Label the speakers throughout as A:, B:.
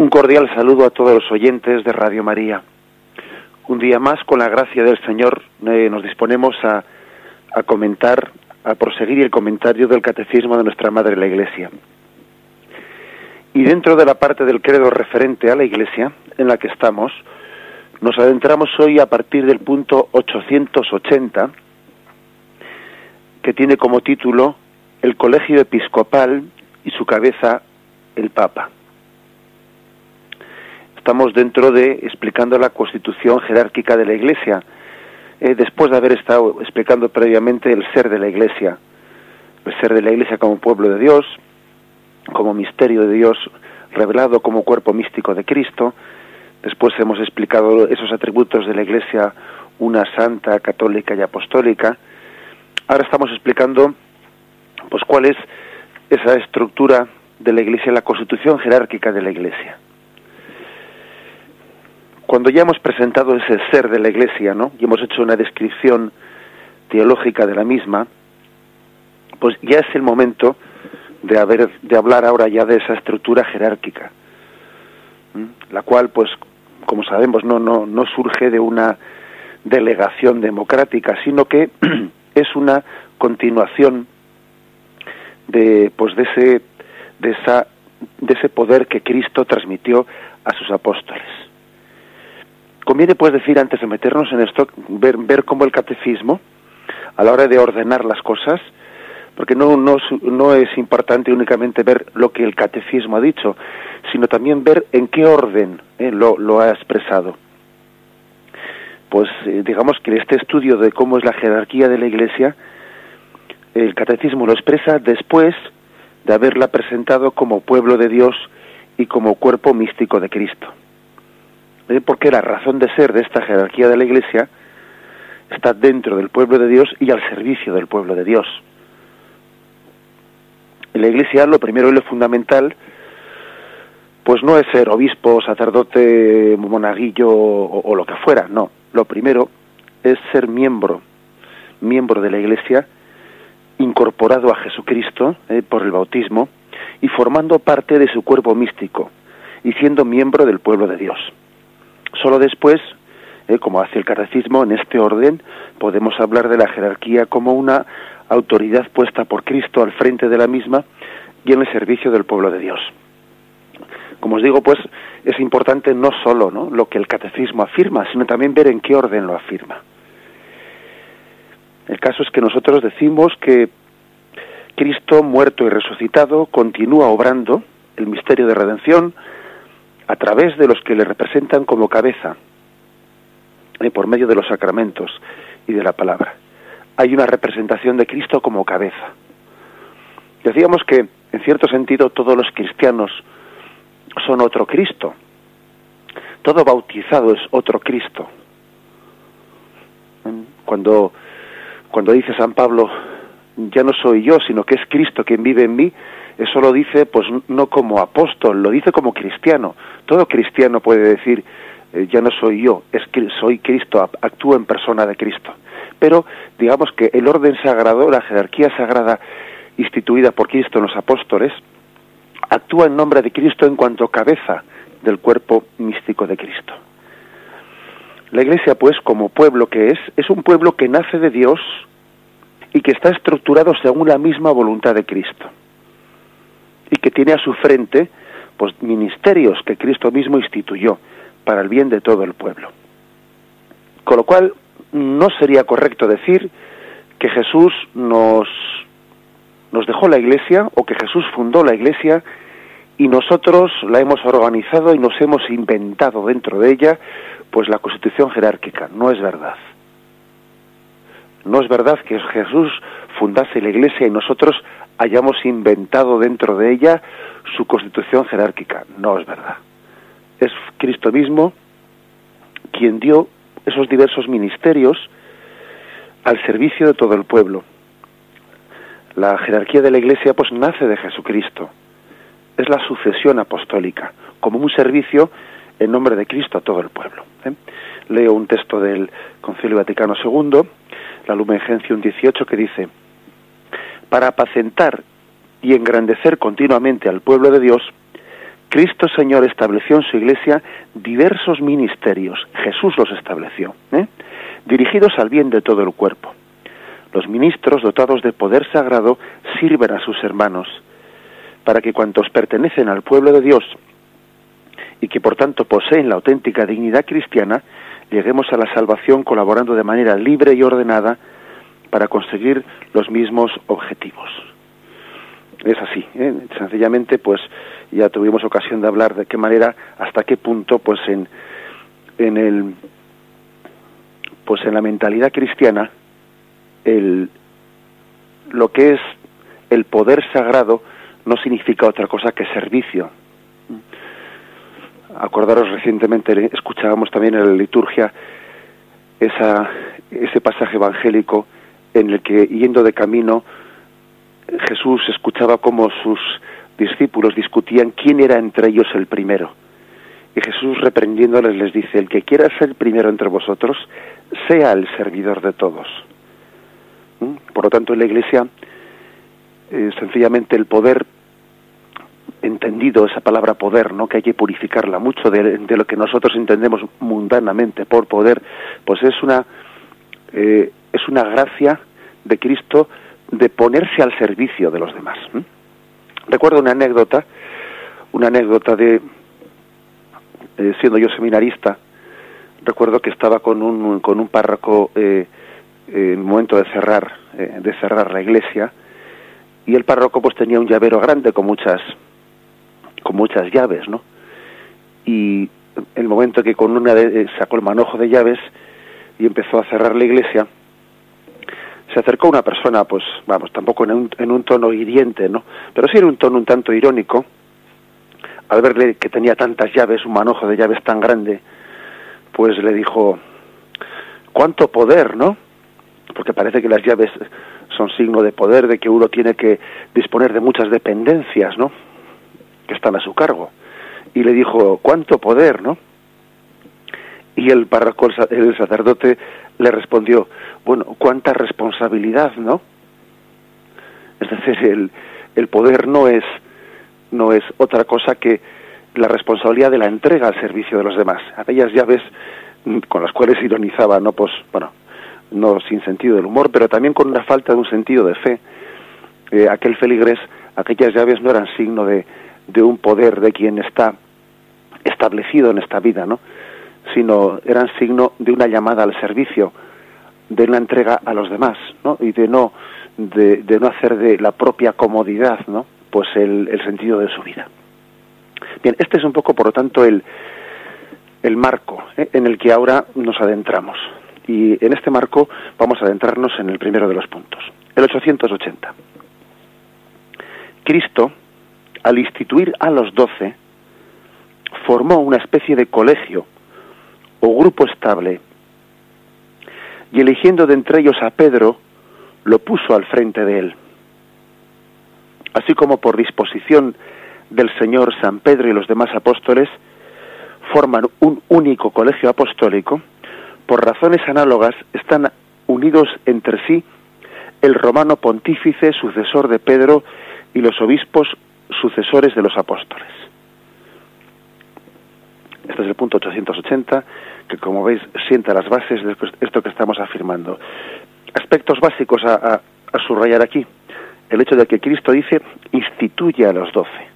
A: Un cordial saludo a todos los oyentes de Radio María. Un día más, con la gracia del Señor, eh, nos disponemos a, a comentar, a proseguir el comentario del Catecismo de nuestra Madre la Iglesia. Y dentro de la parte del credo referente a la Iglesia en la que estamos, nos adentramos hoy a partir del punto 880, que tiene como título El Colegio Episcopal y su cabeza, el Papa. Estamos dentro de explicando la constitución jerárquica de la Iglesia, eh, después de haber estado explicando previamente el ser de la Iglesia, el ser de la Iglesia como pueblo de Dios, como misterio de Dios revelado como cuerpo místico de Cristo. Después hemos explicado esos atributos de la Iglesia, una santa, católica y apostólica. Ahora estamos explicando pues cuál es esa estructura de la Iglesia, la constitución jerárquica de la Iglesia cuando ya hemos presentado ese ser de la Iglesia, ¿no? Y hemos hecho una descripción teológica de la misma, pues ya es el momento de haber hablar ahora ya de esa estructura jerárquica, la cual, pues, como sabemos, no no no surge de una delegación democrática, sino que es una continuación de pues de ese de esa de ese poder que Cristo transmitió a sus apóstoles. Conviene pues decir, antes de meternos en esto, ver, cómo el catecismo, a la hora de ordenar las cosas, porque no, es importante únicamente ver lo que el catecismo ha dicho, sino también ver en qué orden eh, lo, lo, ha expresado. Pues eh, digamos que este estudio de cómo es la jerarquía de la Iglesia, el catecismo lo expresa después de haberla presentado como pueblo de Dios y como cuerpo místico de Cristo porque la razón de ser de esta jerarquía de la Iglesia está dentro del pueblo de Dios y al servicio del pueblo de Dios. En la Iglesia lo primero y lo fundamental pues no es ser obispo, sacerdote, monaguillo o, lo que fuera, no. Lo primero es ser miembro, miembro de la Iglesia, incorporado a Jesucristo eh, por el bautismo y formando parte de su cuerpo místico y siendo miembro del pueblo de Dios. Solo después, eh, como hace el catecismo, en este orden, podemos hablar de la jerarquía como una autoridad puesta por Cristo al frente de la misma y en el servicio del pueblo de Dios. Como os digo, pues es importante no solo lo que el catecismo afirma, sino también ver en qué orden lo afirma. El caso es que nosotros decimos que Cristo, muerto y resucitado, continúa obrando el misterio de redención a través de los que le representan como cabeza, eh, por medio de los sacramentos y de la palabra. Hay una representación de Cristo como cabeza. Decíamos que, en cierto sentido, todos los cristianos son otro Cristo. Todo bautizado es otro Cristo. Cuando, cuando dice San Pablo, ya no soy yo, sino que es Cristo quien vive en mí, eso lo dice pues no como apóstol, lo dice como cristiano. Todo cristiano puede decir, eh, ya no soy yo, es que soy Cristo, actúo en persona de Cristo. Pero digamos que el orden sagrado, la jerarquía sagrada instituida por Cristo en los apóstoles, actúa en nombre de Cristo en cuanto cabeza del cuerpo místico de Cristo. La Iglesia, pues, como pueblo que es, es un pueblo que nace de Dios y que está estructurado según la misma voluntad de Cristo y que tiene a su frente pues ministerios que Cristo mismo instituyó para el bien de todo el pueblo. Con lo cual no sería correcto decir que Jesús nos nos dejó la iglesia o que Jesús fundó la iglesia y nosotros la hemos organizado y nos hemos inventado dentro de ella pues la constitución jerárquica. No es verdad. No es verdad que Jesús fundase la iglesia y nosotros hayamos inventado dentro de ella su constitución jerárquica. No es verdad. Es Cristo mismo quien dio esos diversos ministerios al servicio de todo el pueblo. La jerarquía de la Iglesia pues nace de Jesucristo. Es la sucesión apostólica, como un servicio en nombre de Cristo a todo el pueblo. ¿eh? Leo un texto del Concilio Vaticano II, la Lumen Gentium 18, que dice: para apacentar y engrandecer continuamente al pueblo de Dios, Cristo Señor estableció en su iglesia diversos ministerios, Jesús los estableció, ¿eh? dirigidos al bien de todo el cuerpo. Los ministros dotados de poder sagrado sirven a sus hermanos, para que cuantos pertenecen al pueblo de Dios y que por tanto poseen la auténtica dignidad cristiana, lleguemos a la salvación colaborando de manera libre y ordenada para conseguir los mismos objetivos. Es así, ¿eh? sencillamente, pues ya tuvimos ocasión de hablar de qué manera, hasta qué punto, pues en, en el, pues en la mentalidad cristiana, el, lo que es el poder sagrado no significa otra cosa que servicio. Acordaros recientemente, escuchábamos también en la liturgia esa, ese pasaje evangélico en el que yendo de camino Jesús escuchaba cómo sus discípulos discutían quién era entre ellos el primero. Y Jesús reprendiéndoles les dice, el que quiera ser primero entre vosotros, sea el servidor de todos. ¿Mm? Por lo tanto, en la Iglesia, eh, sencillamente el poder, entendido esa palabra poder, ¿no? que hay que purificarla mucho de, lo que nosotros entendemos mundanamente por poder, pues es una, eh, es una gracia de Cristo de ponerse al servicio de los demás. Recuerdo una anécdota, una anécdota de, eh, siendo yo seminarista, recuerdo que estaba con un, con un párroco eh, en el momento de cerrar, eh, de cerrar la iglesia, y el párroco pues tenía un llavero grande con muchas, con muchas llaves, ¿no? Y el momento que con una de, sacó el manojo de llaves y empezó a cerrar la iglesia, se acercó una persona, pues vamos, tampoco en un, tono hiriente, ¿no? Pero sí en un tono un tanto irónico, al verle que tenía tantas llaves, un manojo de llaves tan grande, pues le dijo, ¿cuánto poder, no? Porque parece que las llaves son signo de poder, de que uno tiene que disponer de muchas dependencias, ¿no? Que están a su cargo. Y le dijo, ¿cuánto poder, no? Y el párroco, el sacerdote, le respondió, bueno, cuánta responsabilidad, ¿no? Es decir, el, el poder no es, no es otra cosa que la responsabilidad de la entrega al servicio de los demás. Aquellas llaves con las cuales ironizaba, no pues, bueno, no sin sentido del humor, pero también con una falta de un sentido de fe. Eh, aquel feligres, aquellas llaves no eran signo de, de un poder de quien está establecido en esta vida, ¿no? Sino eran signo de una llamada al servicio, de una entrega a los demás, ¿no? Y de no, de, no hacer de la propia comodidad, ¿no? Pues el, el, sentido de su vida. Bien, este es un poco, por lo tanto, el, el marco ¿eh? en el que ahora nos adentramos. Y en este marco vamos a adentrarnos en el primero de los puntos, el 880. Cristo, al instituir a los doce, formó una especie de colegio o grupo estable, y eligiendo de entre ellos a Pedro, lo puso al frente de él. Así como por disposición del Señor San Pedro y los demás apóstoles forman un único colegio apostólico, por razones análogas están unidos entre sí el romano pontífice sucesor de Pedro y los obispos sucesores de los apóstoles. Este es el punto 880, que como veis sienta las bases de esto que estamos afirmando. Aspectos básicos a, subrayar aquí. El hecho de que Cristo dice, instituye a los doce.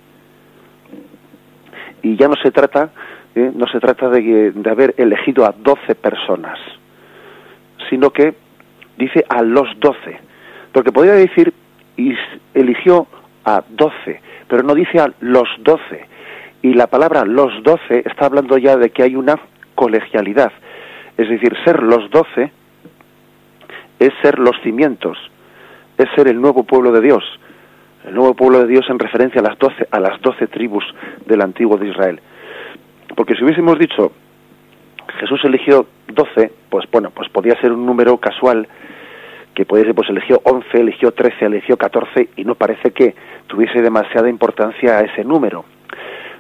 A: Y ya no se trata, ¿eh? no se trata de, de haber elegido a doce personas, sino que dice a los doce. Porque podría decir, eligió a doce, pero no dice a los doce y la palabra los doce está hablando ya de que hay una colegialidad. Es decir, ser los doce es ser los cimientos, es ser el nuevo pueblo de Dios. El nuevo pueblo de Dios en referencia a las doce, a las doce tribus del antiguo de Israel. Porque si hubiésemos dicho Jesús eligió doce, pues bueno, pues podía ser un número casual que puede ser, pues eligió once, eligió trece, eligió catorce y no parece que tuviese demasiada importancia a ese número.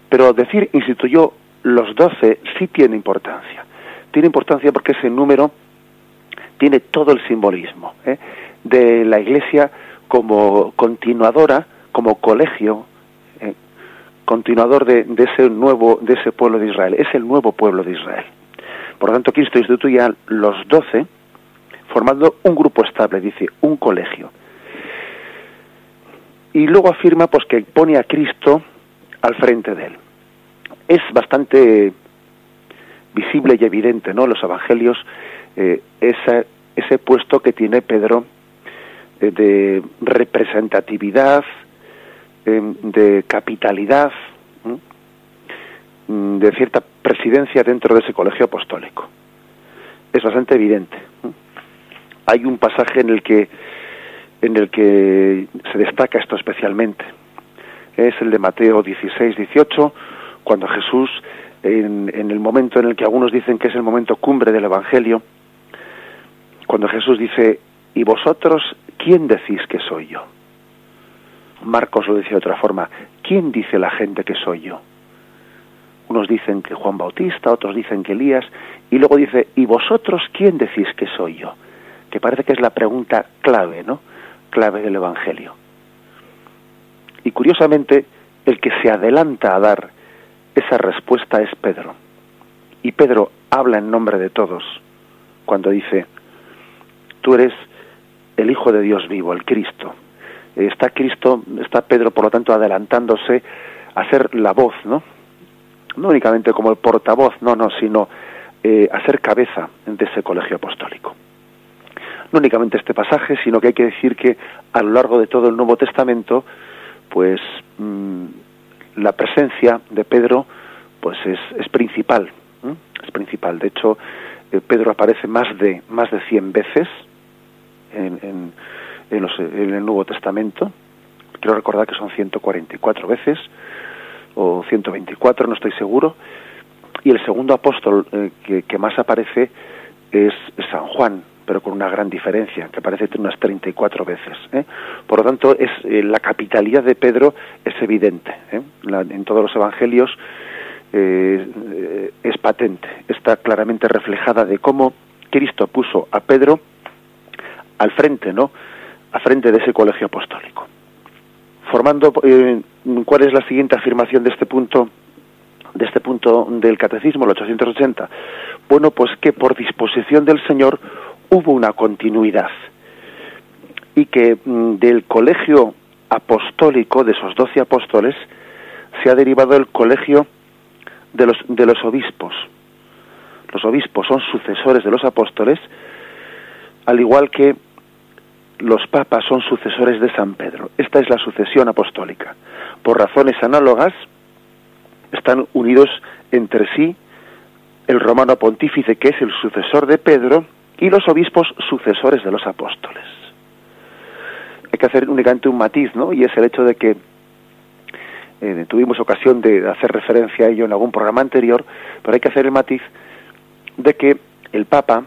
A: Pero decir instituyó los doce sí tiene importancia. Tiene importancia porque ese número tiene todo el simbolismo ¿eh? de la Iglesia como continuadora, como colegio, ¿eh? continuador de, ese nuevo, de ese pueblo de Israel, es el nuevo pueblo de Israel. Por lo tanto, Cristo instituye a los doce formando un grupo estable, dice, un colegio. Y luego afirma pues que pone a Cristo al frente de él. Es bastante visible y evidente, ¿no? Los evangelios, eh, ese puesto que tiene Pedro eh, de representatividad, eh, de capitalidad, de cierta presidencia dentro de ese colegio apostólico. Es bastante evidente. Hay un pasaje en el que en el que se destaca esto especialmente. Es el de Mateo 16, 18, cuando Jesús, en, en el momento en el que algunos dicen que es el momento cumbre del Evangelio, cuando Jesús dice, ¿y vosotros quién decís que soy yo? Marcos lo dice de otra forma, ¿quién dice la gente que soy yo? Unos dicen que Juan Bautista, otros dicen que Elías, y luego dice, ¿y vosotros quién decís que soy yo? Que parece que es la pregunta clave, ¿no? Clave del Evangelio. Y curiosamente, el que se adelanta a dar esa respuesta es Pedro. Y Pedro habla en nombre de todos cuando dice, tú eres el Hijo de Dios vivo, el Cristo. Está Cristo, está Pedro, por lo tanto, adelantándose a ser la voz, ¿no? No únicamente como el portavoz, no, no, sino eh, a ser cabeza de ese colegio apostólico. No únicamente este pasaje, sino que hay que decir que a lo largo de todo el Nuevo Testamento, pues mm, la presencia de Pedro, pues es, es principal, es principal. De hecho, eh, Pedro aparece más de más de 100 veces en, en, el Nuevo Testamento. Quiero recordar que son 144 veces, o 124, no estoy seguro. Y el segundo apóstol eh, que, más aparece es San Juan, pero con una gran diferencia, que aparece unas 34 veces. ¿eh? Por lo tanto, es, eh, la capitalidad de Pedro es evidente. en todos los evangelios es patente, está claramente reflejada de cómo Cristo puso a Pedro al frente, ¿no? A frente de ese colegio apostólico. Formando, eh, ¿cuál es la siguiente afirmación de este punto? de este punto del catecismo, el 880, bueno, pues que por disposición del Señor hubo una continuidad y que mm, del colegio apostólico de esos doce apóstoles se ha derivado el colegio de los, de los obispos. Los obispos son sucesores de los apóstoles, al igual que los papas son sucesores de San Pedro. Esta es la sucesión apostólica. Por razones análogas, están unidos entre sí el romano pontífice, que es el sucesor de Pedro, y los obispos sucesores de los apóstoles. Hay que hacer únicamente un matiz, ¿no? Y es el hecho de que eh, tuvimos ocasión de hacer referencia a ello en algún programa anterior, pero hay que hacer el matiz de que el Papa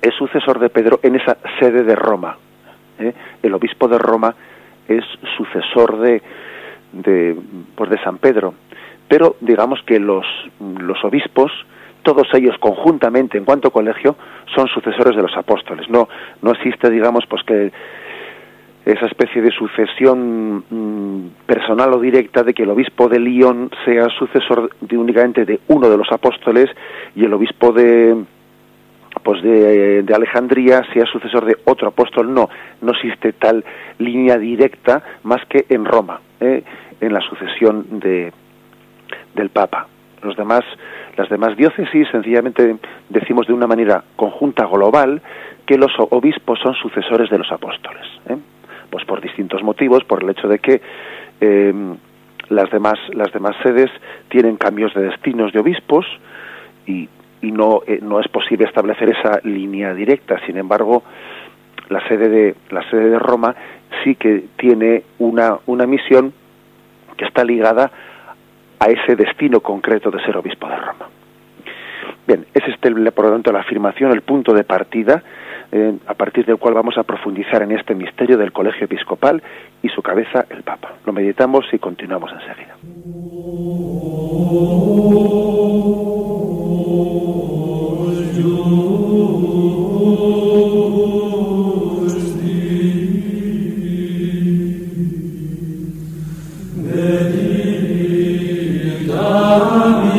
A: es sucesor de Pedro en esa sede de Roma. ¿eh? El obispo de Roma es sucesor de, de, pues de San Pedro. Pero digamos que los, los obispos, todos ellos conjuntamente en cuanto colegio, son sucesores de los apóstoles. No, no existe, digamos, pues que esa especie de sucesión mm, personal o directa de que el obispo de Lyon sea sucesor de, únicamente de uno de los apóstoles y el obispo de, pues de, Alejandría sea sucesor de otro apóstol. No, no existe tal línea directa más que en Roma, ¿eh? en la sucesión de, del Papa. Los demás, las demás diócesis sencillamente decimos de una manera conjunta global que los obispos son sucesores de los apóstoles. ¿eh? Pues por distintos motivos, por el hecho de que eh, las demás las demás sedes tienen cambios de destinos de obispos y y no, eh, no es posible establecer esa línea directa. Sin embargo, la sede de, la sede de Roma sí que tiene una, una misión que está ligada a ese destino concreto de ser obispo de Roma. Bien, es este, por lo tanto, la afirmación, el punto de partida, eh, a partir del cual vamos a profundizar en este misterio del colegio episcopal y su cabeza, el Papa. Lo meditamos y continuamos enseguida. Amen.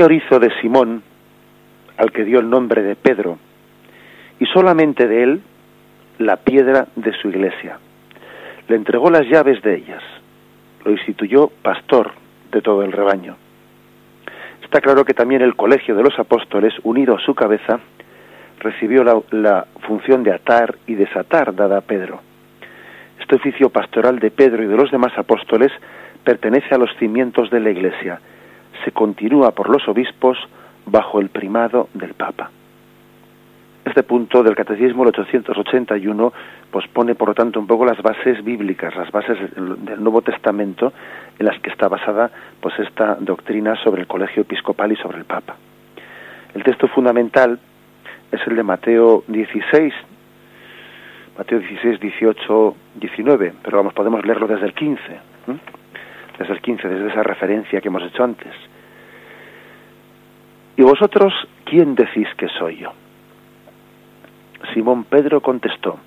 A: Señor hizo de Simón, al que dio el nombre de Pedro, y solamente de él, la piedra de su iglesia. Le entregó las llaves de ellas. Lo instituyó pastor de todo el rebaño. Está claro que también el colegio de los apóstoles, unido a su cabeza, recibió la, la función de atar y desatar dada a Pedro este oficio pastoral de Pedro y de los demás apóstoles pertenece a los cimientos de la Iglesia. Se continúa por los obispos bajo el primado del Papa. Este punto del Catecismo, el 881, pues por lo tanto un poco las bases bíblicas, las bases del Nuevo Testamento en las que está basada pues esta doctrina sobre el colegio episcopal y sobre el Papa. El texto fundamental es el de Mateo 16, Mateo 16, 18, 19, pero vamos, podemos leerlo desde el 15, desde el 15, desde esa referencia que hemos hecho antes. ¿Y vosotros quién decís que soy yo? Simón Pedro contestó,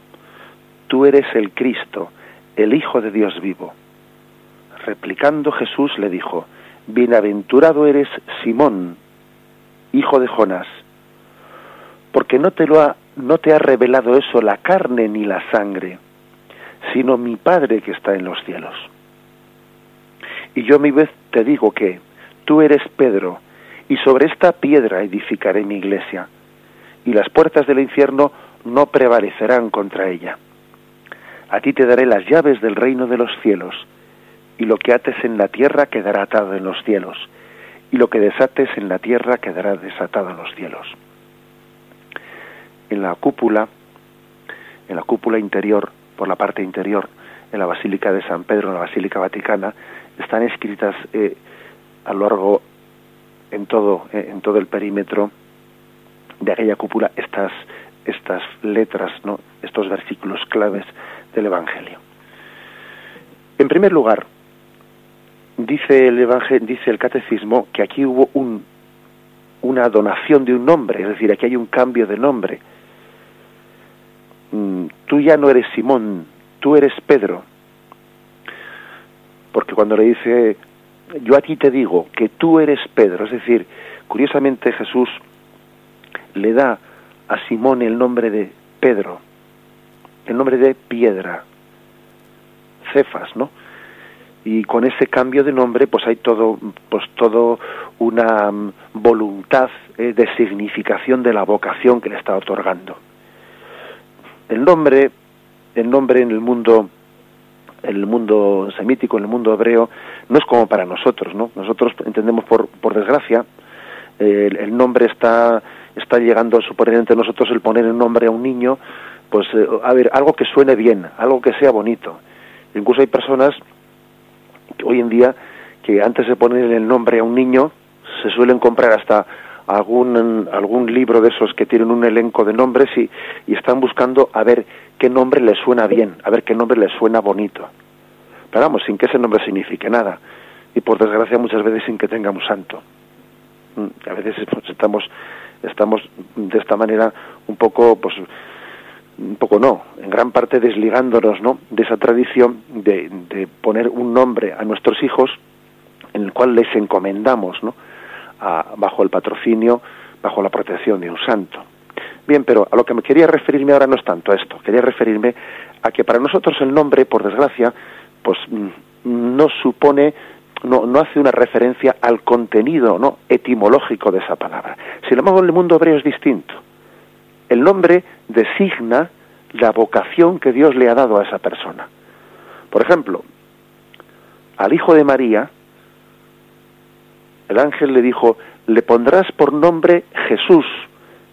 A: tú eres el Cristo, el Hijo de Dios vivo. Replicando Jesús le dijo, Bienaventurado eres Simón, hijo de Jonás, porque no te lo ha no te ha revelado eso la carne ni la sangre, sino mi Padre que está en los cielos. Y yo a mi vez te digo que tú eres Pedro, y sobre esta piedra edificaré mi iglesia, y las puertas del infierno no prevalecerán contra ella. A ti te daré las llaves del reino de los cielos, y lo que ates en la tierra quedará atado en los cielos, y lo que desates en la tierra quedará desatado en los cielos en la cúpula, en la cúpula interior, por la parte interior, en la Basílica de San Pedro, en la Basílica Vaticana, están escritas eh, a lo largo, en todo, eh, en todo el perímetro de aquella cúpula, estas, estas letras, ¿no? estos versículos claves del Evangelio. En primer lugar, dice el, Evangelio, dice el Catecismo que aquí hubo un, una donación de un nombre, es decir, aquí hay un cambio de nombre Mm, tú ya no eres Simón, tú eres Pedro. Porque cuando le dice, yo a ti te digo que tú eres Pedro, es decir, curiosamente Jesús le da a Simón el nombre de Pedro, el nombre de piedra, Cefas, ¿no? Y con ese cambio de nombre, pues hay todo, pues todo una mm, voluntad eh, de significación de la vocación que le está otorgando. El nombre, el nombre en el mundo en el mundo semítico, en el mundo hebreo, no es como para nosotros, ¿no? Nosotros entendemos por, por desgracia, el, nombre está, está llegando entre nosotros el poner el nombre a un niño, pues, eh, a ver, algo que suene bien, algo que sea bonito. Incluso hay personas que hoy en día que antes de poner el nombre a un niño se suelen comprar hasta algún, algún libro de esos que tienen un elenco de nombres y, están buscando a ver qué nombre les suena bien, a ver qué nombre les suena bonito. Pero vamos, sin que ese nombre signifique nada. Y por desgracia muchas veces sin que tengamos santo. Mm, a veces pues, estamos, estamos de esta manera un poco, pues, un poco no, en gran parte desligándonos, ¿no? De esa tradición de, de poner un nombre a nuestros hijos en el cual les encomendamos, ¿no? Bajo el patrocinio, bajo la protección de un santo. Bien, pero a lo que me quería referirme ahora no es tanto esto, quería referirme a que para nosotros el nombre, por desgracia, pues mm, no supone, no, no hace una referencia al contenido no etimológico de esa palabra. Sin embargo, en el mundo hebreo es distinto. El nombre designa la vocación que Dios le ha dado a esa persona. Por ejemplo, al hijo de María, el ángel le dijo, le pondrás por nombre Jesús,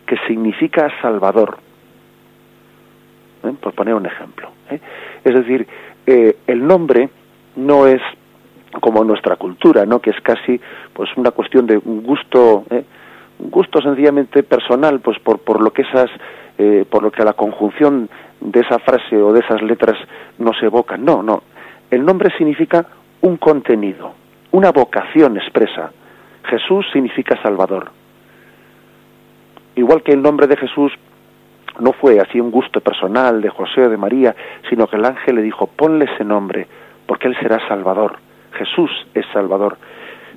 A: que significa Salvador. ¿Eh? Por poner un ejemplo. ¿eh? Es decir, eh, el nombre no es como nuestra cultura, ¿no? Que es casi, pues, una cuestión de un gusto, un gusto sencillamente personal, pues, por, por lo que esas, por lo que la conjunción de esa frase o de esas letras nos evoca. No, no. El nombre significa un contenido, una vocación expresa, Jesús significa Salvador. Igual que el nombre de Jesús no fue así un gusto personal de José o de María, sino que el ángel le dijo, ponle ese nombre, porque él será Salvador, Jesús es Salvador.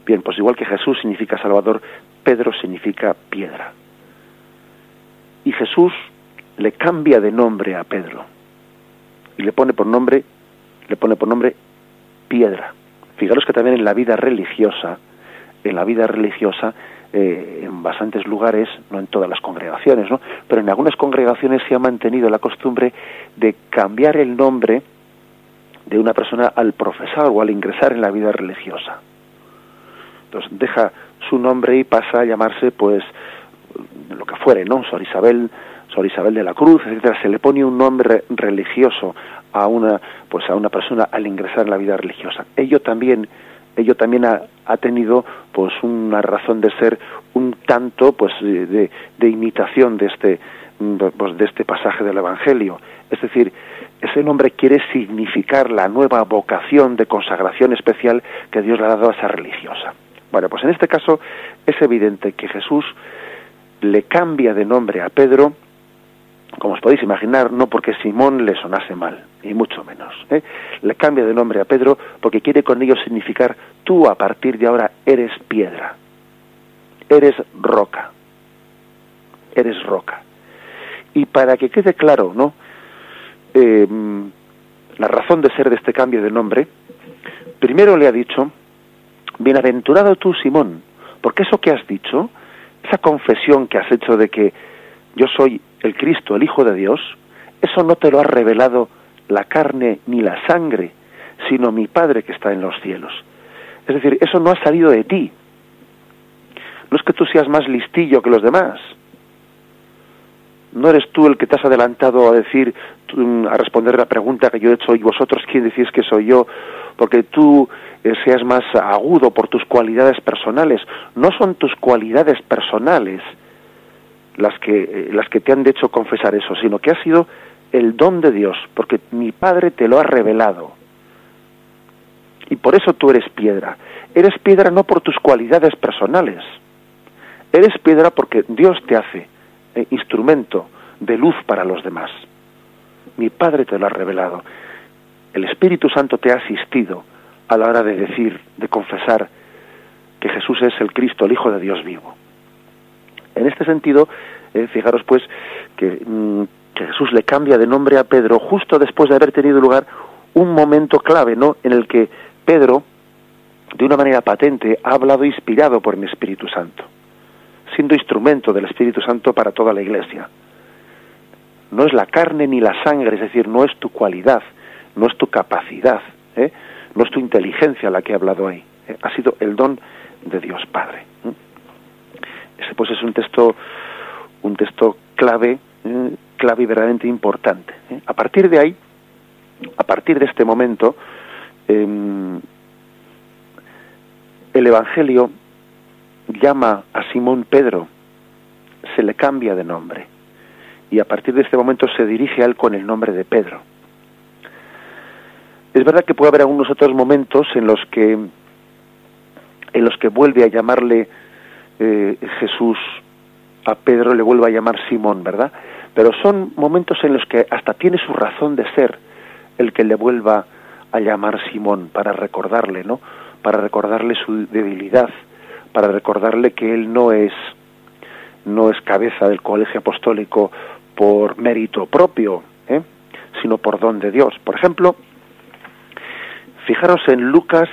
A: Bien, pues igual que Jesús significa Salvador, Pedro significa piedra. Y Jesús le cambia de nombre a Pedro y le pone por nombre le pone por nombre piedra. Fijaros que también en la vida religiosa, en la vida religiosa, eh, en bastantes lugares, no en todas las congregaciones, ¿no? pero en algunas congregaciones se ha mantenido la costumbre de cambiar el nombre de una persona al profesar o al ingresar en la vida religiosa. Entonces deja su nombre y pasa a llamarse, pues, lo que fuere, ¿no? Sor Isabel, Sor Isabel de la Cruz, etcétera. Se le pone un nombre religioso a una, pues, a una persona al ingresar en la vida religiosa. Ello también, ello también ha, ha tenido, pues, una razón de ser un tanto, pues, de, de imitación de este, pues, de este pasaje del Evangelio. Es decir, ese nombre quiere significar la nueva vocación de consagración especial que Dios le ha dado a esa religiosa. Bueno, pues en este caso es evidente que Jesús le cambia de nombre a Pedro, como os podéis imaginar, no porque Simón le sonase mal, ni mucho menos. ¿eh? Le cambia de nombre a Pedro porque quiere con ello significar tú a partir de ahora eres piedra, eres roca, eres roca. Y para que quede claro, ¿no? Eh, la razón de ser de este cambio de nombre, primero le ha dicho, bienaventurado tú, Simón, porque eso que has dicho, esa confesión que has hecho de que yo soy el Cristo, el Hijo de Dios, eso no te lo ha revelado la carne ni la sangre, sino mi Padre que está en los cielos. Es decir, eso no ha salido de ti. No es que tú seas más listillo que los demás, no eres tú el que te has adelantado a decir, a responder la pregunta que yo he hecho y vosotros quién decís que soy yo, porque tú eh, seas más agudo por tus cualidades personales. No son tus cualidades personales las que, eh, las que te han hecho confesar eso, sino que ha sido el don de Dios, porque mi Padre te lo ha revelado. Y por eso tú eres piedra. Eres piedra no por tus cualidades personales. Eres piedra porque Dios te hace eh, instrumento de luz para los demás. Mi Padre te lo ha revelado. El Espíritu Santo te ha asistido a la hora de decir, de confesar que Jesús es el Cristo, el Hijo de Dios vivo. En este sentido, eh, fijaros pues que, mm, que, Jesús le cambia de nombre a Pedro justo después de haber tenido lugar un momento clave, ¿no? En el que Pedro, de una manera patente, ha hablado inspirado por el Espíritu Santo siendo instrumento del Espíritu Santo para toda la Iglesia. No es la carne ni la sangre, es decir, no es tu cualidad, no es tu capacidad, ¿eh? no es tu inteligencia la que ha hablado ahí, ¿eh? ha sido el don de Dios Padre. Pues es un texto, un texto clave, ¿eh? clave y verdaderamente importante. A partir de ahí, a partir de este momento, em, el Evangelio llama a Simón Pedro, se le cambia de nombre y a partir de este momento se dirige a él con el nombre de Pedro. Es verdad que puede haber algunos otros momentos en los que en los que vuelve a llamarle eh, Jesús a Pedro le vuelve a llamar Simón, ¿verdad? Pero son momentos en los que hasta tiene su razón de ser el que le vuelva a llamar Simón para recordarle, ¿no? Para recordarle su debilidad, para recordarle que él no es no es cabeza del colegio apostólico por mérito propio, ¿eh? sino por don de Dios. Por ejemplo, fijaros en Lucas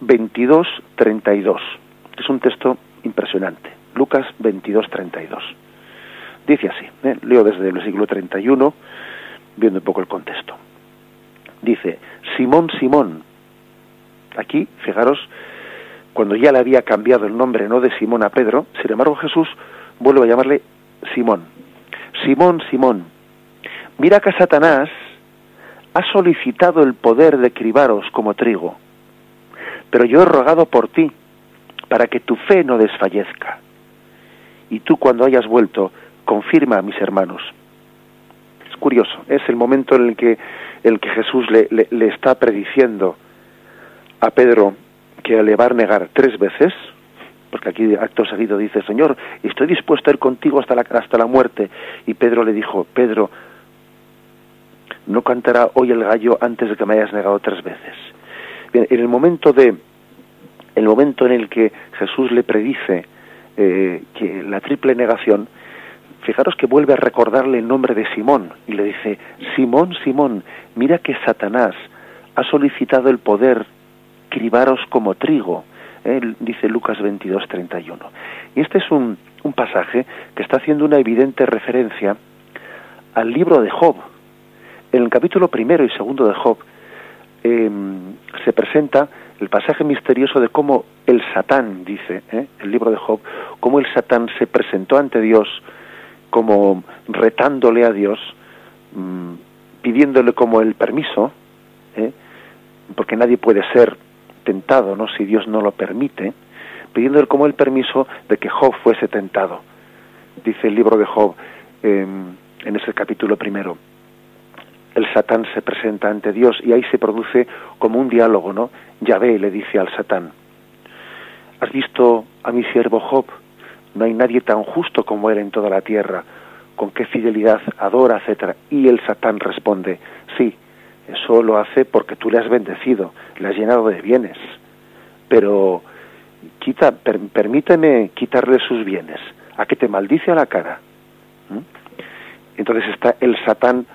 A: 22, 32. Es un texto impresionante. Lucas 22, 32. Dice así, ¿eh? leo desde el versículo 31, viendo un poco el contexto. Dice, Simón, Simón. Aquí, fijaros, cuando ya le había cambiado el nombre no de Simón a Pedro, sin embargo Jesús vuelve a llamarle Simón. Simón, Simón, mira que Satanás ha solicitado el poder de cribaros como trigo, pero yo he rogado por ti, para que tu fe no desfallezca. Y tú cuando hayas vuelto, confirma a mis hermanos. Es curioso, es el momento en el que, el que Jesús le, está prediciendo a Pedro que le va a negar tres veces, porque aquí acto seguido dice, Señor, estoy dispuesto a ir contigo hasta la, hasta la muerte. Y Pedro le dijo, Pedro, no cantará hoy el gallo antes de que me hayas negado tres veces. Bien, en el momento de el momento en el que Jesús le predice eh, que la triple negación, fijaros que vuelve a recordarle el nombre de Simón y le dice, Simón, Simón, mira que Satanás ha solicitado el poder cribaros como trigo, dice Lucas 22, 31. Y este es un, un pasaje que está haciendo una evidente referencia al libro de Job. En el capítulo primero y segundo de Job em, se presenta el pasaje misterioso de cómo el Satán, dice ¿eh? el libro de Job, cómo el Satán se presentó ante Dios como retándole a Dios, mm, pidiéndole como el permiso, ¿eh? porque nadie puede ser tentado, ¿no? Si Dios no lo permite, pidiéndole como el permiso de que Job fuese tentado. Dice el libro de Job em, en ese capítulo primero el Satán se presenta ante Dios y ahí se produce como un diálogo, ¿no? Yahvé le dice al Satán, ¿has visto a mi siervo Job? No hay nadie tan justo como él en toda la tierra, con qué fidelidad adora, etcétera. Y el Satán responde, sí, eso lo hace porque tú le has bendecido, le has llenado de bienes, pero quita, permíteme quitarle sus bienes, a que te maldice a la cara. Entonces está el Satán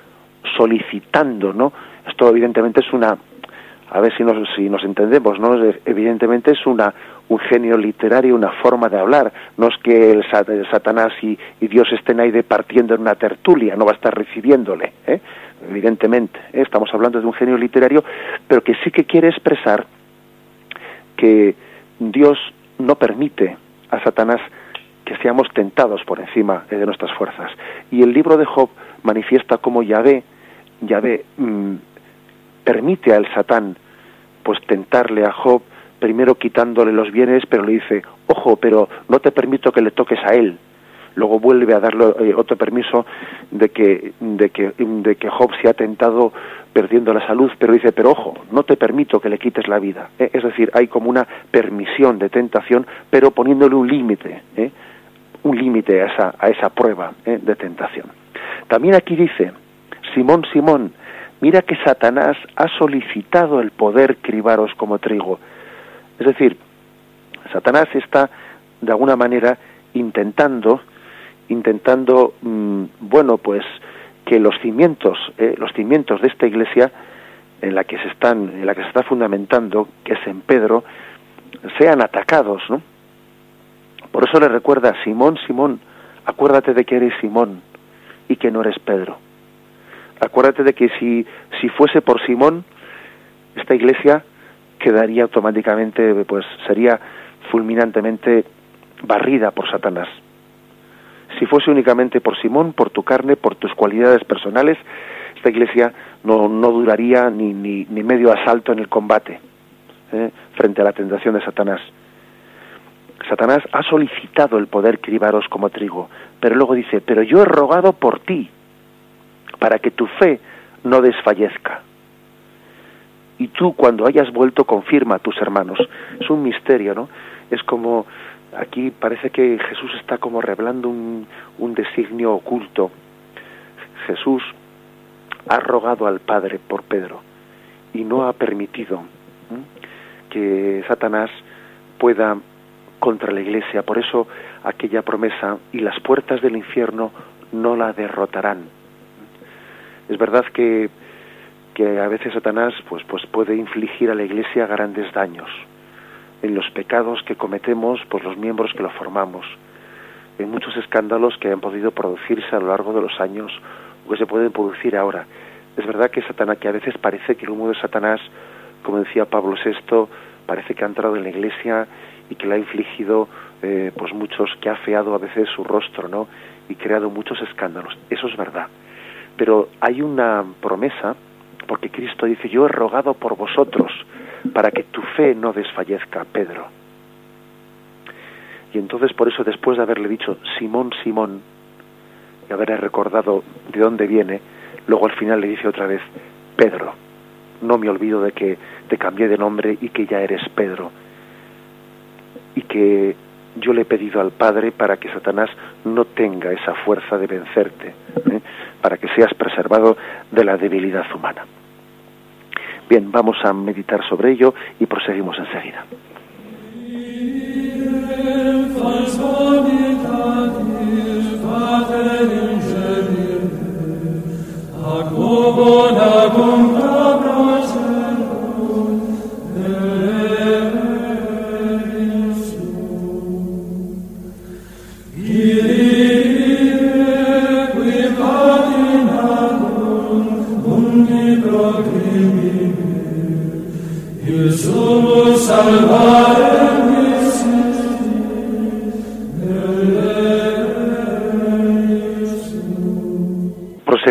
A: solicitando, ¿no? Esto evidentemente es una, a ver si nos, si nos entendemos, ¿no? Evidentemente es una, un genio literario, una forma de hablar. No es que el, Satanás y, Dios estén ahí departiendo en una tertulia, no va a estar recibiéndole, ¿eh? evidentemente. ¿eh? Estamos hablando de un genio literario, pero que sí que quiere expresar que Dios no permite a Satanás que seamos tentados por encima de nuestras fuerzas. Y el libro de Job manifiesta cómo Yahvé, Yahvé mm, permite al Satán pues tentarle a Job, primero quitándole los bienes, pero le dice, ojo, pero no te permito que le toques a él. Luego vuelve a darle eh, otro permiso de que, de, que, de que Job se ha tentado perdiendo la salud, pero dice, pero ojo, no te permito que le quites la vida. ¿eh? Es decir, hay como una permisión de tentación, pero poniéndole un límite, ¿eh? un límite a esa, a esa prueba de tentación. También aquí dice, Simón, Simón, mira que Satanás ha solicitado el poder cribaros como trigo. Es decir, Satanás está de alguna manera intentando, intentando, mm, bueno, pues que los cimientos, eh, los cimientos de esta iglesia en la que se están, en la que se está fundamentando, que es en Pedro, sean atacados, ¿no? Por eso le recuerda, Simón, Simón, acuérdate de que eres Simón, y que no eres Pedro. Acuérdate de que si, si fuese por Simón, esta iglesia quedaría automáticamente, pues sería fulminantemente barrida por Satanás. Si fuese únicamente por Simón, por tu carne, por tus cualidades personales, esta iglesia no, no duraría ni, ni, ni medio asalto en el combate ¿eh? frente a la tentación de Satanás. Satanás ha solicitado el poder cribaros como trigo, pero luego dice, pero yo he rogado por ti, para que tu fe no desfallezca. Y tú cuando hayas vuelto confirma a tus hermanos. Es un misterio, ¿no? Es como, aquí parece que Jesús está como revelando un, un designio oculto. Jesús ha rogado al Padre por Pedro y no ha permitido que Satanás pueda contra la iglesia. Por eso aquella promesa, y las puertas del infierno no la derrotarán. Es verdad que, que a veces Satanás pues, pues puede infligir a la iglesia grandes daños en los pecados que cometemos por los miembros que lo formamos, en muchos escándalos que han podido producirse a lo largo de los años o que se pueden producir ahora. Es verdad que Satanás, que a veces parece que el humo de Satanás, como decía Pablo VI, parece que ha entrado en la iglesia y que le ha infligido eh, pues muchos que ha feado a veces su rostro no y creado muchos escándalos. Eso es verdad. Pero hay una promesa porque Cristo dice yo he rogado por vosotros para que tu fe no desfallezca Pedro. Y entonces por eso después de haberle dicho Simón Simón y haberle recordado de dónde viene luego al final le dice otra vez Pedro no me olvido de que te cambié de nombre y que ya eres Pedro y que yo le he pedido al Padre para que Satanás no tenga esa fuerza de vencerte, ¿eh? para que seas preservado de la debilidad humana. Bien, vamos a meditar sobre ello y proseguimos enseguida.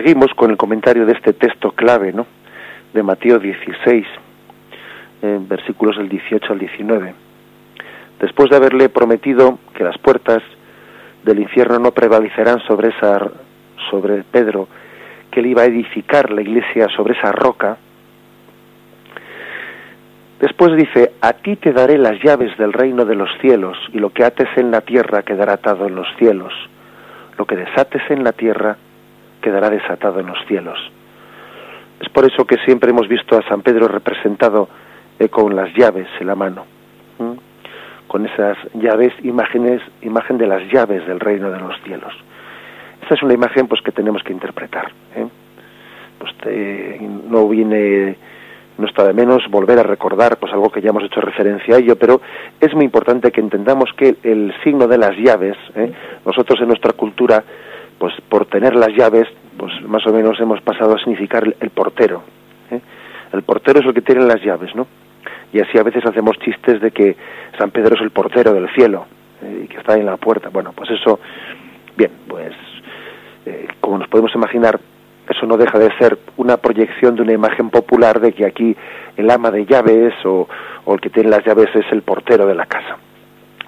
A: Proseguimos con el comentario de este texto clave, ¿no? De Mateo 16, versículos del 18 al 19. Después de haberle prometido que las puertas del infierno no prevalecerán sobre esa sobre Pedro, que él iba a edificar la iglesia sobre esa roca, Después dice, a ti te daré las llaves del reino de los cielos, y lo que ates en la tierra quedará atado en los cielos. Lo que desates en la tierra quedará desatado en los cielos. Es por eso que siempre hemos visto a San Pedro representado eh, con las llaves en la mano, con esas llaves, imágenes, imagen de las llaves del reino de los cielos. Esta es una imagen pues que tenemos que interpretar. ¿eh? Pues no viene no está de menos volver a recordar pues algo que ya hemos hecho referencia a ello, pero es muy importante que entendamos que el signo de las llaves, ¿eh? nosotros en nuestra cultura, pues por tener las llaves, pues más o menos hemos pasado a significar el, portero. ¿eh? El portero es el que tiene las llaves, ¿no? Y así a veces hacemos chistes de que San Pedro es el portero del cielo ¿eh? y que está en la puerta. Bueno, pues eso, bien, pues como nos podemos imaginar, eso no deja de ser una proyección de una imagen popular de que aquí el ama de llaves o, el que tiene las llaves es el portero de la casa.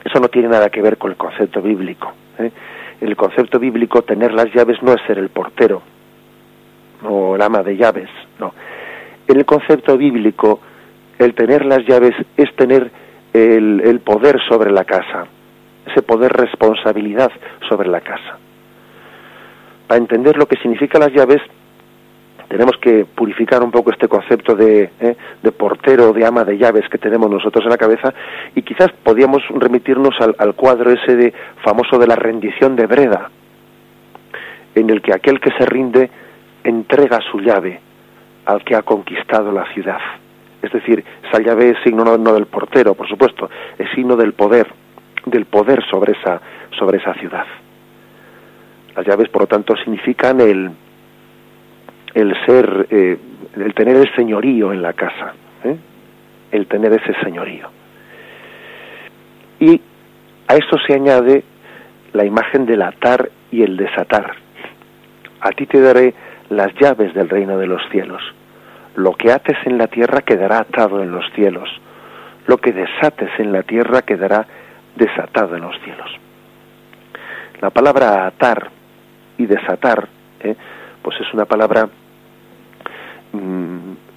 A: Eso no tiene nada que ver con el concepto bíblico. ¿eh? El concepto bíblico, tener las llaves no es ser el portero o el ama de llaves, no. En el concepto bíblico, el tener las llaves es tener el, el poder sobre la casa, ese poder responsabilidad sobre la casa a entender lo que significa las llaves, tenemos que purificar un poco este concepto de, ¿eh? de portero, de ama de llaves que tenemos nosotros en la cabeza y quizás podíamos remitirnos al, cuadro ese de famoso de la rendición de Breda, en el que aquel que se rinde entrega su llave al que ha conquistado la ciudad. Es decir, esa llave es signo no, no del portero, por supuesto, es signo del poder, del poder sobre esa, sobre esa ciudad. Las llaves, por lo tanto, significan el, el ser, eh, el tener el señorío en la casa, ¿eh? el tener ese señorío. Y a eso se añade la imagen del atar y el desatar. A ti te daré las llaves del reino de los cielos. Lo que ates en la tierra quedará atado en los cielos. Lo que desates en la tierra quedará desatado en los cielos. La palabra atar y desatar, ¿eh? pues es una palabra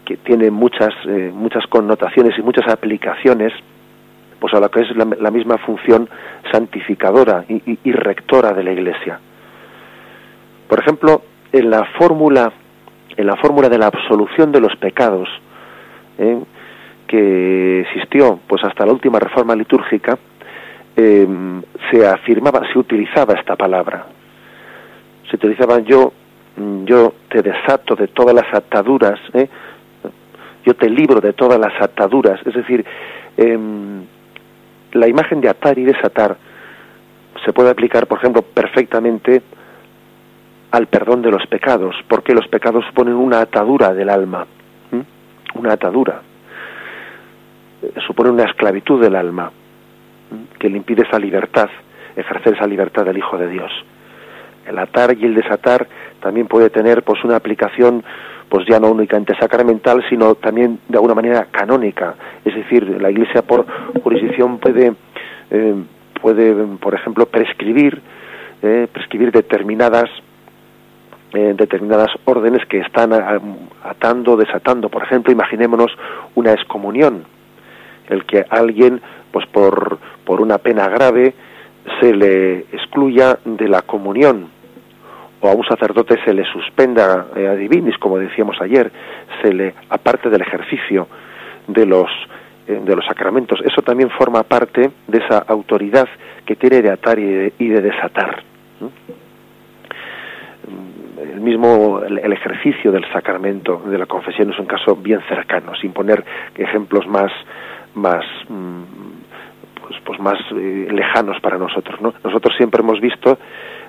A: que tiene muchas, eh, muchas connotaciones y muchas aplicaciones, pues a lo que es la, misma función santificadora y, rectora de la Iglesia. Por ejemplo, en la fórmula, en la fórmula de la absolución de los pecados, ¿eh? que existió pues hasta la última reforma litúrgica, se afirmaba, se utilizaba esta palabra, se utilizaban yo, yo te desato de todas las ataduras, ¿eh? Yo te libro de todas las ataduras, es decir, em, la imagen de atar y desatar se puede aplicar, por ejemplo, perfectamente al perdón de los pecados, porque los pecados suponen una atadura del alma, una atadura, eh, supone una esclavitud del alma, que le impide esa libertad, ejercer esa libertad del Hijo de Dios. El atar y el desatar también puede tener pues una aplicación pues ya no únicamente sacramental sino también de alguna manera canónica. Es decir la iglesia por jurisdicción puede eh, puede por ejemplo prescribir eh, prescribir determinadas eh, determinadas órdenes que están atando desatando. Por ejemplo imaginémonos una excomunión el que alguien pues por por una pena grave se le excluya de la comunión a un sacerdote se le suspenda eh, a divinis, como decíamos ayer, se le aparte del ejercicio de los eh, de los sacramentos, eso también forma parte de esa autoridad que tiene de atar y de, desatar. El mismo el, ejercicio del sacramento de la confesión es un caso bien cercano, sin poner ejemplos más más mm, pues, pues más eh, lejanos para nosotros, ¿no? Nosotros siempre hemos visto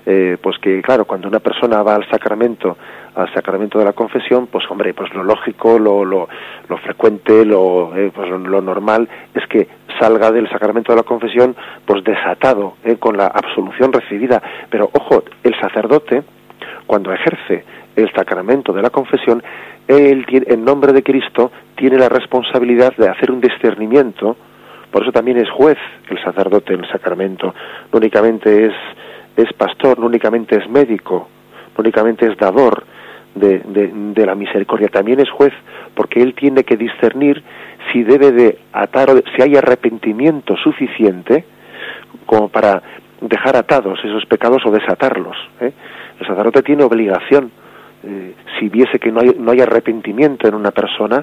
A: eh, pues que claro cuando una persona va al sacramento al sacramento de la confesión pues hombre pues lo lógico lo, lo, lo frecuente lo, eh, pues lo, normal es que salga del sacramento de la confesión pues desatado eh, con la absolución recibida pero ojo el sacerdote cuando ejerce el sacramento de la confesión él en nombre de Cristo tiene la responsabilidad de hacer un discernimiento por eso también es juez el sacerdote en el sacramento no únicamente es es pastor, no únicamente es médico, no únicamente es dador de, la misericordia, también es juez, porque él tiene que discernir si debe de atar, si hay arrepentimiento suficiente como para dejar atados esos pecados o desatarlos. ¿eh? El sacerdote tiene obligación, eh, si viese que no hay, no hay arrepentimiento en una persona,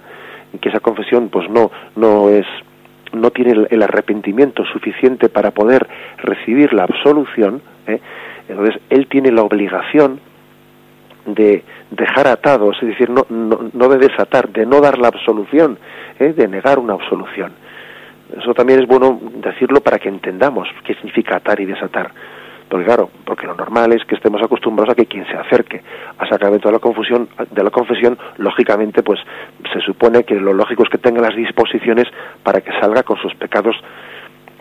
A: y que esa confesión pues no, no es no tiene el arrepentimiento suficiente para poder recibir la absolución, ¿eh? Entonces, él tiene la obligación de dejar atados, es decir, no, no, de desatar, de no dar la absolución, ¿eh? de negar una absolución. Eso también es bueno decirlo para que entendamos qué significa atar y desatar. Porque claro, porque lo normal es que estemos acostumbrados a que quien se acerque a sacramento de la confusión, de la confesión, lógicamente, pues se supone que lo lógico es que tenga las disposiciones para que salga con sus pecados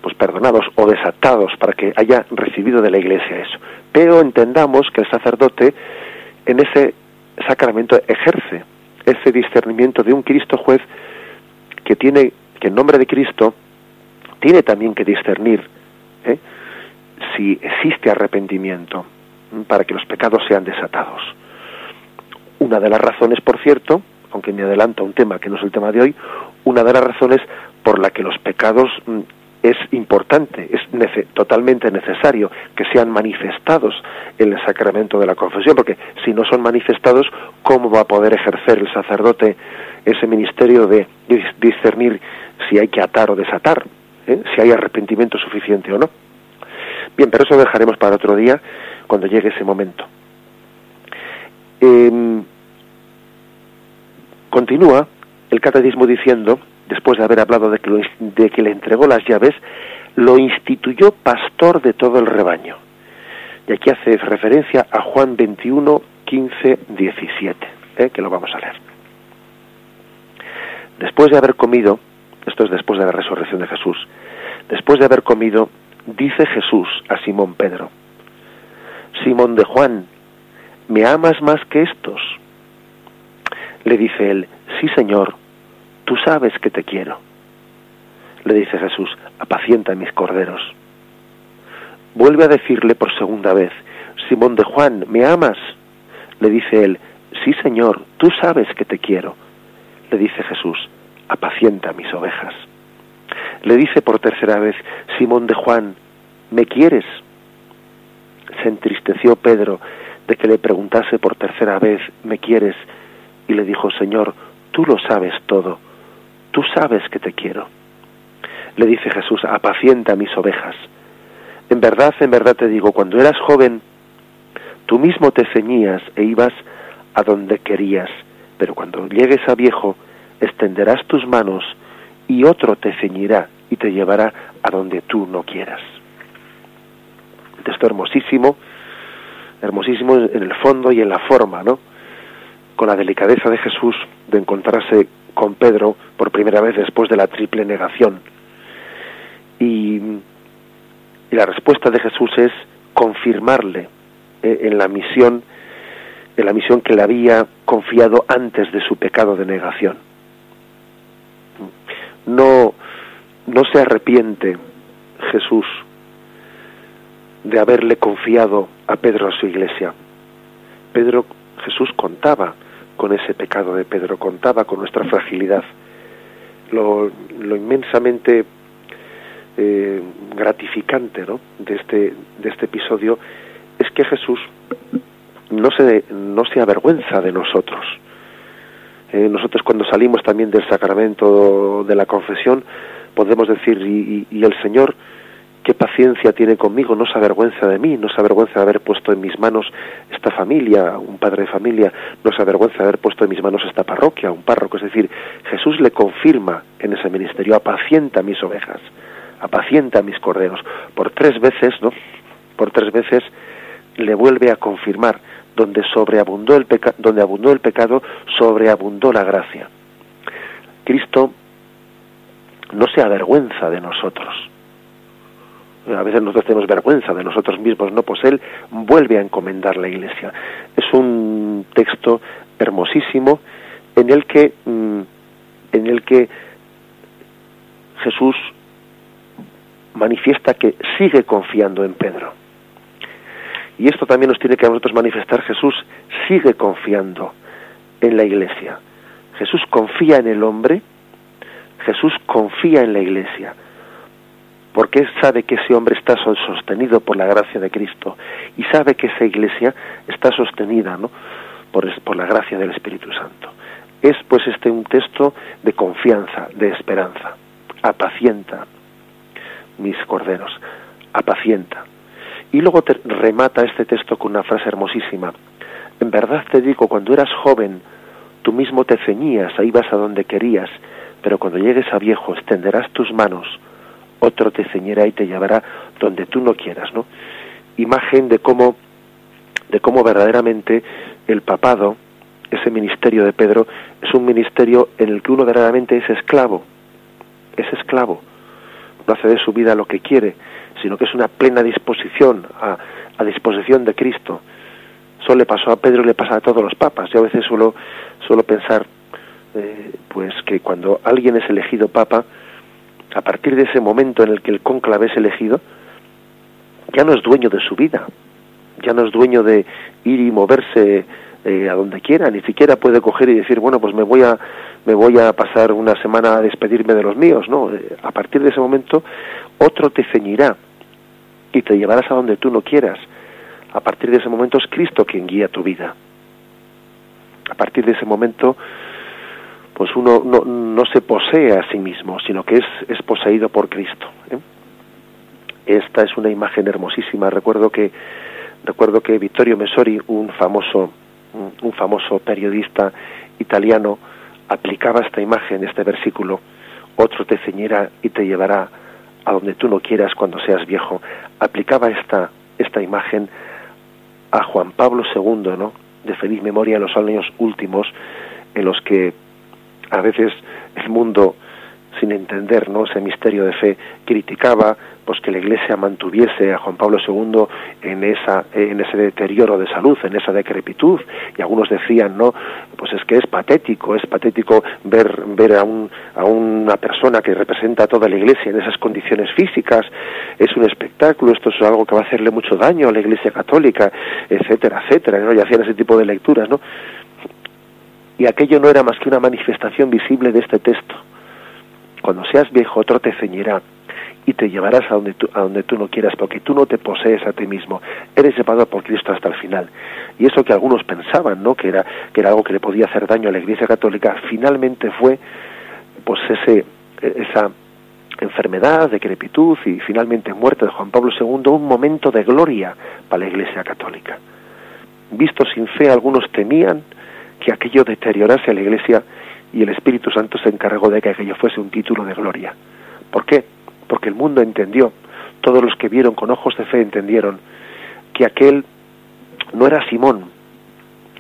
A: pues perdonados o desatados para que haya recibido de la iglesia eso. Pero entendamos que el sacerdote en ese sacramento ejerce ese discernimiento de un Cristo juez que tiene que en nombre de Cristo tiene también que discernir ¿eh? Si existe arrepentimiento para que los pecados sean desatados. Una de las razones, por cierto, aunque me adelanto a un tema que no es el tema de hoy, una de las razones por la que los pecados es importante, es totalmente necesario que sean manifestados en el sacramento de la confesión, porque si no son manifestados, ¿cómo va a poder ejercer el sacerdote ese ministerio de discernir si hay que atar o desatar, ¿eh? si hay arrepentimiento suficiente o no? Bien, pero eso dejaremos para otro día, cuando llegue ese momento. Em, continúa el catecismo diciendo después de haber hablado de que, de que le entregó las llaves, lo instituyó pastor de todo el rebaño. Y aquí hace referencia a Juan 21, 15, 17, que lo vamos a leer. Después de haber comido, esto es después de la resurrección de Jesús, después de haber comido, dice Jesús a Simón Pedro, Simón de Juan, ¿me amas más que estos? Le dice él, sí Señor, tú sabes que te quiero. Le dice Jesús, apacienta mis corderos. Vuelve a decirle por segunda vez, Simón de Juan, ¿me amas? Le dice él, sí Señor, tú sabes que te quiero. Le dice Jesús, apacienta mis ovejas. Le dice por tercera vez, Simón de Juan, ¿me quieres? Se entristeció Pedro de que le preguntase por tercera vez, ¿me quieres? Y le dijo, Señor, tú lo sabes todo tú sabes que te quiero. Le dice Jesús, apacienta mis ovejas. En verdad, en verdad te digo, cuando eras joven, tú mismo te ceñías e ibas a donde querías, pero cuando llegues a viejo, extenderás tus manos y otro te ceñirá y te llevará a donde tú no quieras. Un texto hermosísimo, hermosísimo en el fondo y en la forma, ¿no? Con la delicadeza de Jesús de encontrarse con Pedro por primera vez después de la triple negación. Y, la respuesta de Jesús es confirmarle eh, en la misión, en la misión que le había confiado antes de su pecado de negación. No, no se arrepiente Jesús de haberle confiado a Pedro a su iglesia. Pedro, Jesús contaba con ese pecado de Pedro, contaba con nuestra fragilidad. Lo, inmensamente eh, gratificante ¿no? de, este, de este episodio es que Jesús no se, no se avergüenza de nosotros. Eh, nosotros cuando salimos también del sacramento de la confesión podemos decir, y, y, el Señor, qué paciencia tiene conmigo, no se avergüenza de mí, no se avergüenza de haber puesto en mis manos esta familia, un padre de familia, no se avergüenza de haber puesto en mis manos esta parroquia, un párroco. Es decir, Jesús le confirma en ese ministerio, apacienta mis ovejas, apacienta mis corderos. Por tres veces, ¿no? Por tres veces le vuelve a confirmar donde sobreabundó el donde abundó el pecado, sobreabundó la gracia. Cristo no se avergüenza de nosotros. A veces nosotros tenemos vergüenza de nosotros mismos, no, pues él vuelve a encomendar la iglesia. Es un texto hermosísimo en el que mm, en el que Jesús manifiesta que sigue confiando en Pedro y esto también nos tiene que a nosotros manifestar Jesús sigue confiando en la iglesia. Jesús confía en el hombre, Jesús confía en la iglesia, porque sabe que ese hombre está sostenido por la gracia de Cristo y sabe que esa iglesia está sostenida ¿no? por, por la gracia del Espíritu Santo. Es pues este un texto de confianza, de esperanza. Apacienta mis corderos, apacienta. Y luego remata este texto con una frase hermosísima. En verdad te digo, cuando eras joven, tú mismo te ceñías, ahí vas a donde querías, pero cuando llegues a viejo extenderás tus manos, otro te ceñirá y te llevará donde tú no quieras, ¿no? Imagen de cómo, de cómo verdaderamente el papado, ese ministerio de Pedro, es un ministerio en el que uno verdaderamente es esclavo, es esclavo, no hace de su vida lo que quiere, sino que es una plena disposición a, disposición de Cristo. Eso le pasó a Pedro y le pasa a todos los papas. Yo a veces suelo, suelo pensar eh, pues que cuando alguien es elegido papa, a partir de ese momento en el que el cónclave es elegido, ya no es dueño de su vida, ya no es dueño de ir y moverse eh, a donde quiera, ni siquiera puede coger y decir, bueno, pues me voy a me voy a pasar una semana a despedirme de los míos, no, eh, a partir de ese momento otro te ceñirá y te llevarás a donde tú no quieras. A partir de ese momento es Cristo quien guía tu vida. A partir de ese momento, pues uno no, no se posee a sí mismo, sino que es, es poseído por Cristo. ¿eh? Esta es una imagen hermosísima. Recuerdo que recuerdo que Vittorio Messori, un famoso un famoso periodista italiano, aplicaba esta imagen, este versículo, otro te ceñirá y te llevará a donde tú no quieras cuando seas viejo, aplicaba esta, esta imagen a Juan Pablo II, ¿no? de feliz memoria en los años últimos, en los que a veces el mundo, sin entender ¿no? ese misterio de fe, criticaba pues que la Iglesia mantuviese a Juan Pablo II en esa en ese deterioro de salud, en esa decrepitud y algunos decían, "No, pues es que es patético, es patético ver ver a un a una persona que representa a toda la Iglesia en esas condiciones físicas, es un espectáculo, esto es algo que va a hacerle mucho daño a la Iglesia católica, etcétera, etcétera", ¿no? Y hacían ese tipo de lecturas, ¿no? Y aquello no era más que una manifestación visible de este texto. Cuando seas viejo, otro te ceñirá y te llevarás a donde, tú, a donde tú no quieras, porque tú no te posees a ti mismo. Eres llevado por Cristo hasta el final. Y eso que algunos pensaban, ¿no? Que era, que era algo que le podía hacer daño a la Iglesia Católica, finalmente fue, pues, ese, esa enfermedad, decrepitud y finalmente muerte de Juan Pablo II, un momento de gloria para la Iglesia Católica. Visto sin fe, algunos temían que aquello deteriorase a la Iglesia y el Espíritu Santo se encargó de que aquello fuese un título de gloria. ¿Por qué? Porque el mundo entendió, todos los que vieron con ojos de fe entendieron que aquel no era Simón,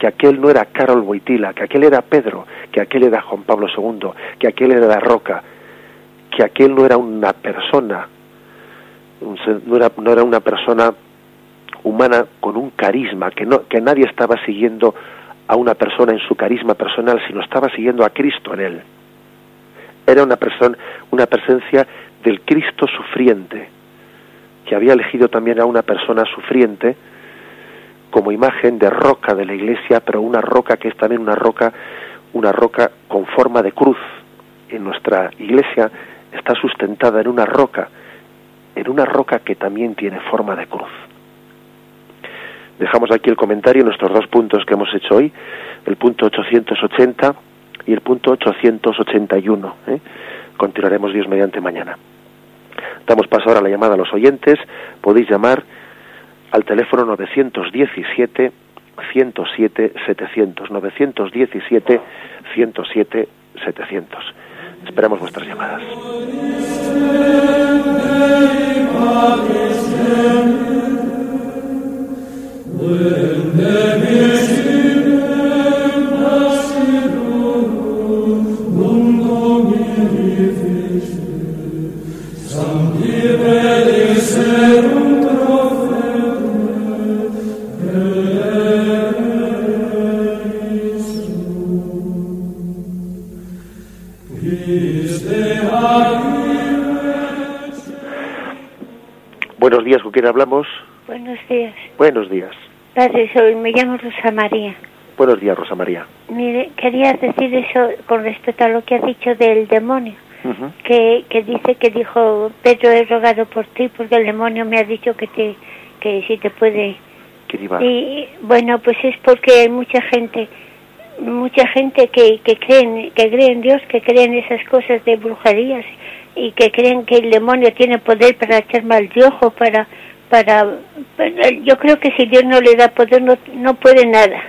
A: que aquel no era Carol Boitila, que aquel era Pedro, que aquel era Juan Pablo II, que aquel era la roca, que aquel no era una persona, no era, no era una persona humana con un carisma, que, no, que nadie estaba siguiendo a una persona en su carisma personal, sino estaba siguiendo a Cristo en él. Era una persona, una presencia del Cristo sufriente, que había elegido también a una persona sufriente como imagen de roca de la iglesia, pero una roca que es también una roca, una roca con forma de cruz. En nuestra iglesia está sustentada en una roca, en una roca que también tiene forma de cruz. Dejamos aquí el comentario, nuestros dos puntos que hemos hecho hoy, el punto 880 y el punto 881. ¿eh? Continuaremos Dios mediante mañana. Damos paso ahora a la llamada a los oyentes. Podéis llamar al teléfono 917 107 700 917 107 700. Esperamos vuestras llamadas.
B: Soy, me llamo Rosa María.
A: Buenos días, Rosa María.
B: Mire, quería decir eso con respecto a lo que ha dicho del demonio. que, que dice que dijo, Pedro, he rogado por ti porque el demonio me ha dicho que te que si te puede... Y bueno, pues es porque hay mucha gente, mucha gente que, que creen, que cree en Dios, que creen esas cosas de brujerías y que creen que el demonio tiene poder para echar mal de ojo, para, para, yo creo que si Dios no le da poder no, no puede nada.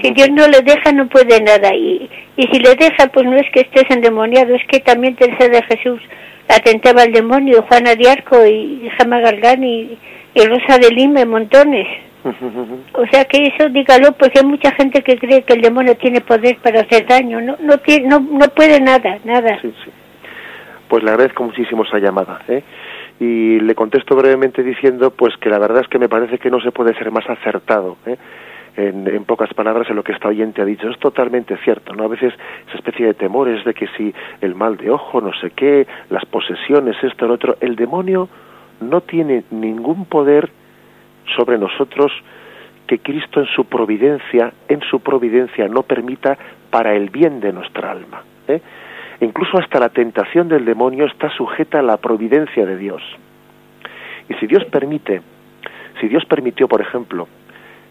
B: Si Dios no le deja no puede nada y, y si le deja pues no es que estés endemoniado, es que también Teresa de Jesús atentaba al demonio, Juana de Arco y Jama Galgán y, Rosa de Lima montones. O sea que eso dígalo porque hay mucha gente que cree que el demonio tiene poder para hacer daño, no no tiene, no, no puede nada, nada.
A: Sí, sí pues le agradezco muchísimo esa llamada. ¿eh? Y le contesto brevemente diciendo pues que la verdad es que me parece que no se puede ser más acertado. ¿eh? En, pocas palabras en lo que esta oyente ha dicho. Es totalmente cierto, ¿no? A veces esa especie de temores de que si el mal de ojo, no sé qué, las posesiones, esto, lo otro, el demonio no tiene ningún poder sobre nosotros que Cristo en su providencia, en su providencia no permita para el bien de nuestra alma. ¿eh? Incluso hasta la tentación del demonio está sujeta a la providencia de Dios. Y si Dios permite, si Dios permitió, por ejemplo,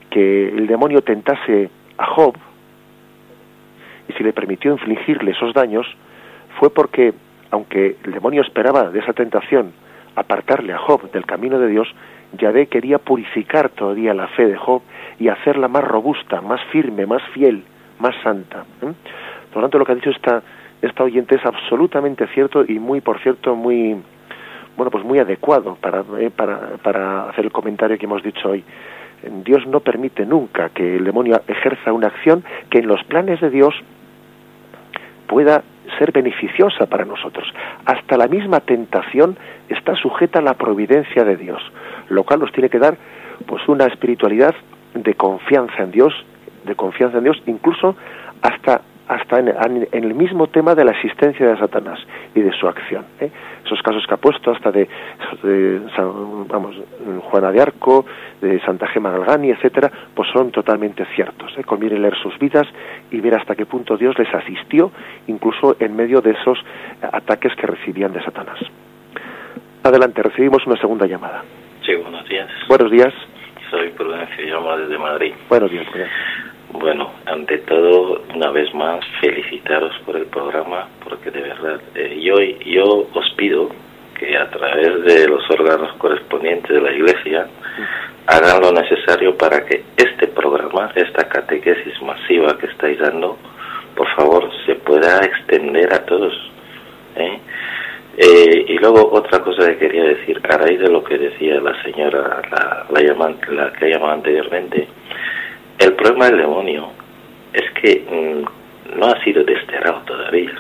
A: que el demonio tentase a Job, y si le permitió infligirle esos daños, fue porque, aunque el demonio esperaba de esa tentación apartarle a Job del camino de Dios, Yahvé quería purificar todavía la fe de Job y hacerla más robusta, más firme, más fiel, más santa. Por lo tanto, lo que ha dicho esta, esta oyente es absolutamente cierto y muy, por cierto, muy, bueno, pues muy adecuado para, eh, para, para hacer el comentario que hemos dicho hoy. Dios no permite nunca que el demonio ejerza una acción que en los planes de Dios pueda ser beneficiosa para nosotros. Hasta la misma tentación está sujeta a la providencia de Dios, lo cual nos tiene que dar pues una espiritualidad de confianza en Dios, de confianza en Dios, incluso hasta hasta en, el mismo tema de la existencia de Satanás y de su acción. ¿eh? Esos casos que ha puesto hasta de, vamos, Juana de Arco, de Santa Gema Galgani, etcétera, pues son totalmente ciertos. ¿eh? Conviene leer sus vidas y ver hasta qué punto Dios les asistió, incluso en medio de esos ataques que recibían de Satanás. Adelante, recibimos una segunda llamada.
C: Sí, buenos días.
A: Buenos días.
C: Soy Prudencio, llamo desde Madrid.
A: Buenos días, Prudencio.
C: Bueno, ante todo, una vez más, felicitaros por el programa, porque de verdad, eh, yo, yo os pido que a través de los órganos correspondientes de la Iglesia hagan lo necesario para que este programa, esta catequesis masiva que estáis dando, por favor, se pueda extender a todos. ¿eh? Eh, y luego otra cosa que quería decir, a raíz de lo que decía la señora, la, la, la que ha llamado anteriormente, el problema del demonio es que mm, no ha sido desterrado todavía.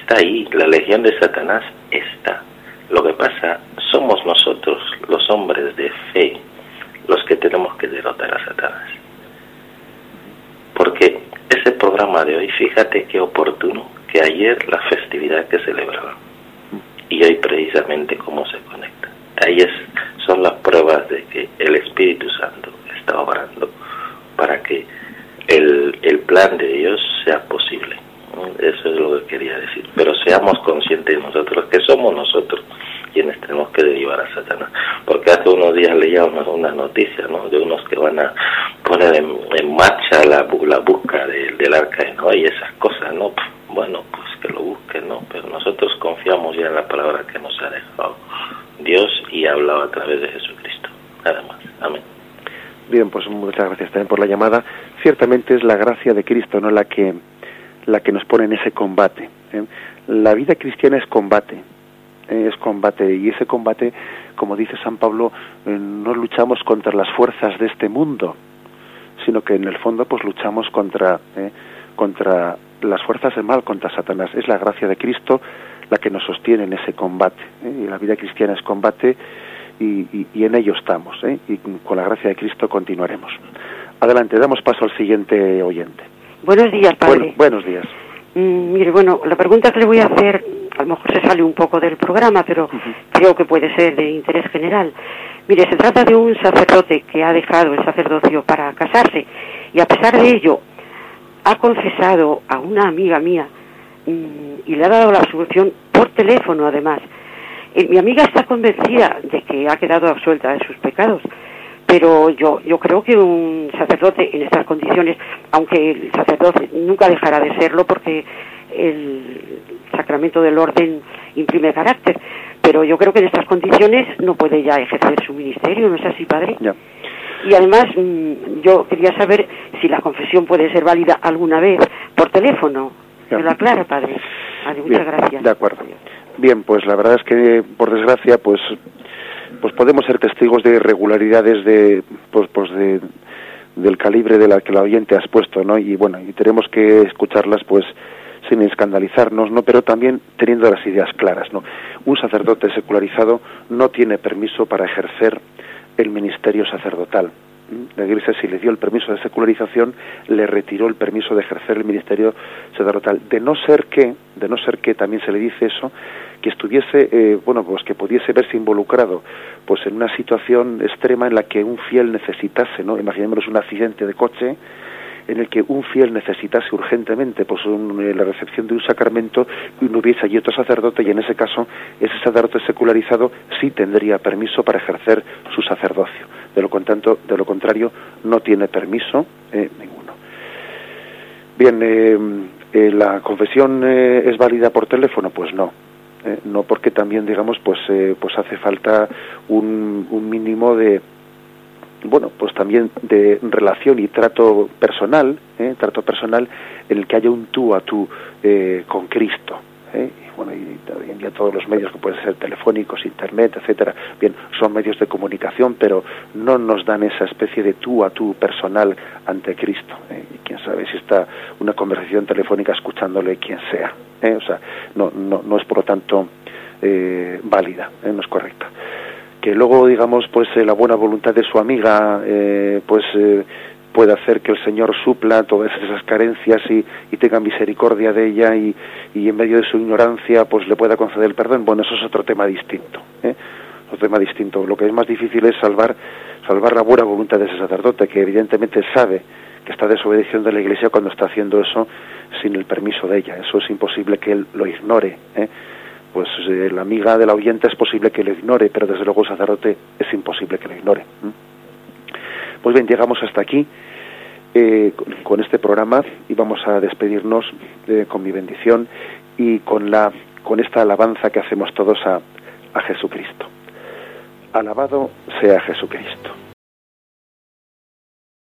C: Está ahí, la legión de Satanás está. Lo que pasa, somos nosotros, los hombres de fe, los que tenemos que derrotar a Satanás. Porque ese programa de hoy, fíjate qué oportuno que ayer la festividad que celebraba y hoy precisamente cómo se conecta. Ahí es, son las pruebas de que el Espíritu Santo está obrando para que el, el plan de Dios sea posible. Eso es lo que quería decir. Pero seamos conscientes nosotros que somos nosotros quienes tenemos que derivar a Satanás. Porque hace unos días leía una, una noticia ¿no? de unos que van a poner en, marcha la, la búsqueda del arca de Noé y esas cosas, ¿no? Bueno, pues que lo busquen, ¿no? Pero nosotros confiamos ya en la palabra que nos ha dejado Dios y ha hablado a través de Jesucristo. Nada más. Amén.
A: Bien, pues muchas gracias también por la llamada. Ciertamente es la gracia de Cristo, no la que la que nos pone en ese combate. ¿eh? La vida cristiana es combate, ¿eh? es combate y ese combate, como dice San Pablo, eh, no luchamos contra las fuerzas de este mundo, sino que en el fondo pues luchamos contra contra las fuerzas del mal, contra Satanás. Es la gracia de Cristo la que nos sostiene en ese combate. Y la vida cristiana es combate y, en ello estamos. Y con la gracia de Cristo continuaremos. Adelante, damos paso al siguiente oyente.
D: Buenos días, padre.
A: buenos días.
D: Mm, mire, bueno, la pregunta que le voy a hacer, a lo mejor se sale un poco del programa, pero creo que puede ser de interés general. Mire, se trata de un sacerdote que ha dejado el sacerdocio para casarse y a pesar de ello ha confesado a una amiga mía mm, y le ha dado la absolución por teléfono además. Eh, mi amiga está convencida de que ha quedado absuelta de sus pecados pero yo yo creo que un sacerdote en estas condiciones aunque el sacerdote nunca dejará de serlo porque el sacramento del orden imprime carácter pero yo creo que en estas condiciones no puede ya ejercer su ministerio no es así padre y además mm, yo quería saber si la confesión puede ser válida alguna vez por teléfono. Me lo aclara padre muchas gracias.
A: de acuerdo bien pues la verdad es que por desgracia pues pues podemos ser testigos de irregularidades de pues, pues de del calibre de la que la oyente has puesto, ¿no? Y bueno, y tenemos que escucharlas pues sin escandalizarnos, ¿no? Pero también teniendo las ideas claras, ¿no? Un sacerdote secularizado no tiene permiso para ejercer el ministerio sacerdotal la Iglesia si le dio el permiso de secularización, le retiró el permiso de ejercer el ministerio sacerdotal. De no ser que, de no ser que también se le dice eso, que estuviese, eh, bueno, pues que pudiese verse involucrado, pues en una situación extrema en la que un fiel necesitase, ¿no? Imaginémonos un accidente de coche, en el que un fiel necesitase urgentemente pues eh, la recepción de un sacramento y no hubiese allí otro sacerdote y en ese caso ese sacerdote secularizado sí tendría permiso para ejercer su sacerdocio. De lo, contrario, de lo contrario no tiene permiso eh, ninguno. Bien, eh, ¿la confesión es válida por teléfono? Pues no. no porque también digamos pues pues hace falta un, mínimo de, bueno, pues también de relación y trato personal, ¿eh? trato personal en el que haya un tú a tú eh, con Cristo. ¿eh? Bueno, y hoy en día todos los medios que pueden ser telefónicos, internet, etcétera, bien, son medios de comunicación, pero no nos dan esa especie de tú a tú personal ante Cristo. Y quién sabe si está una conversación telefónica escuchándole quien sea. O sea, no, no, no es por lo tanto válida, no es correcta que luego digamos pues eh, la buena voluntad de su amiga eh, pues eh, puede hacer que el Señor supla todas esas carencias y, tenga misericordia de ella y, en medio de su ignorancia pues le pueda conceder el perdón bueno eso es otro tema distinto otro tema distinto. Lo que es más difícil es salvar salvar la buena voluntad de ese sacerdote que evidentemente sabe que está desobedeciendo a la Iglesia cuando está haciendo eso sin el permiso de ella. Eso es imposible que él lo ignore ¿eh? pues eh, la amiga de la oyente es posible que lo ignore, pero desde luego el sacerdote es imposible que lo ignore. Pues bien, llegamos hasta aquí eh, con, este programa y vamos a despedirnos eh, con mi bendición y con, la, con esta alabanza que hacemos todos a, a Jesucristo. Alabado sea Jesucristo.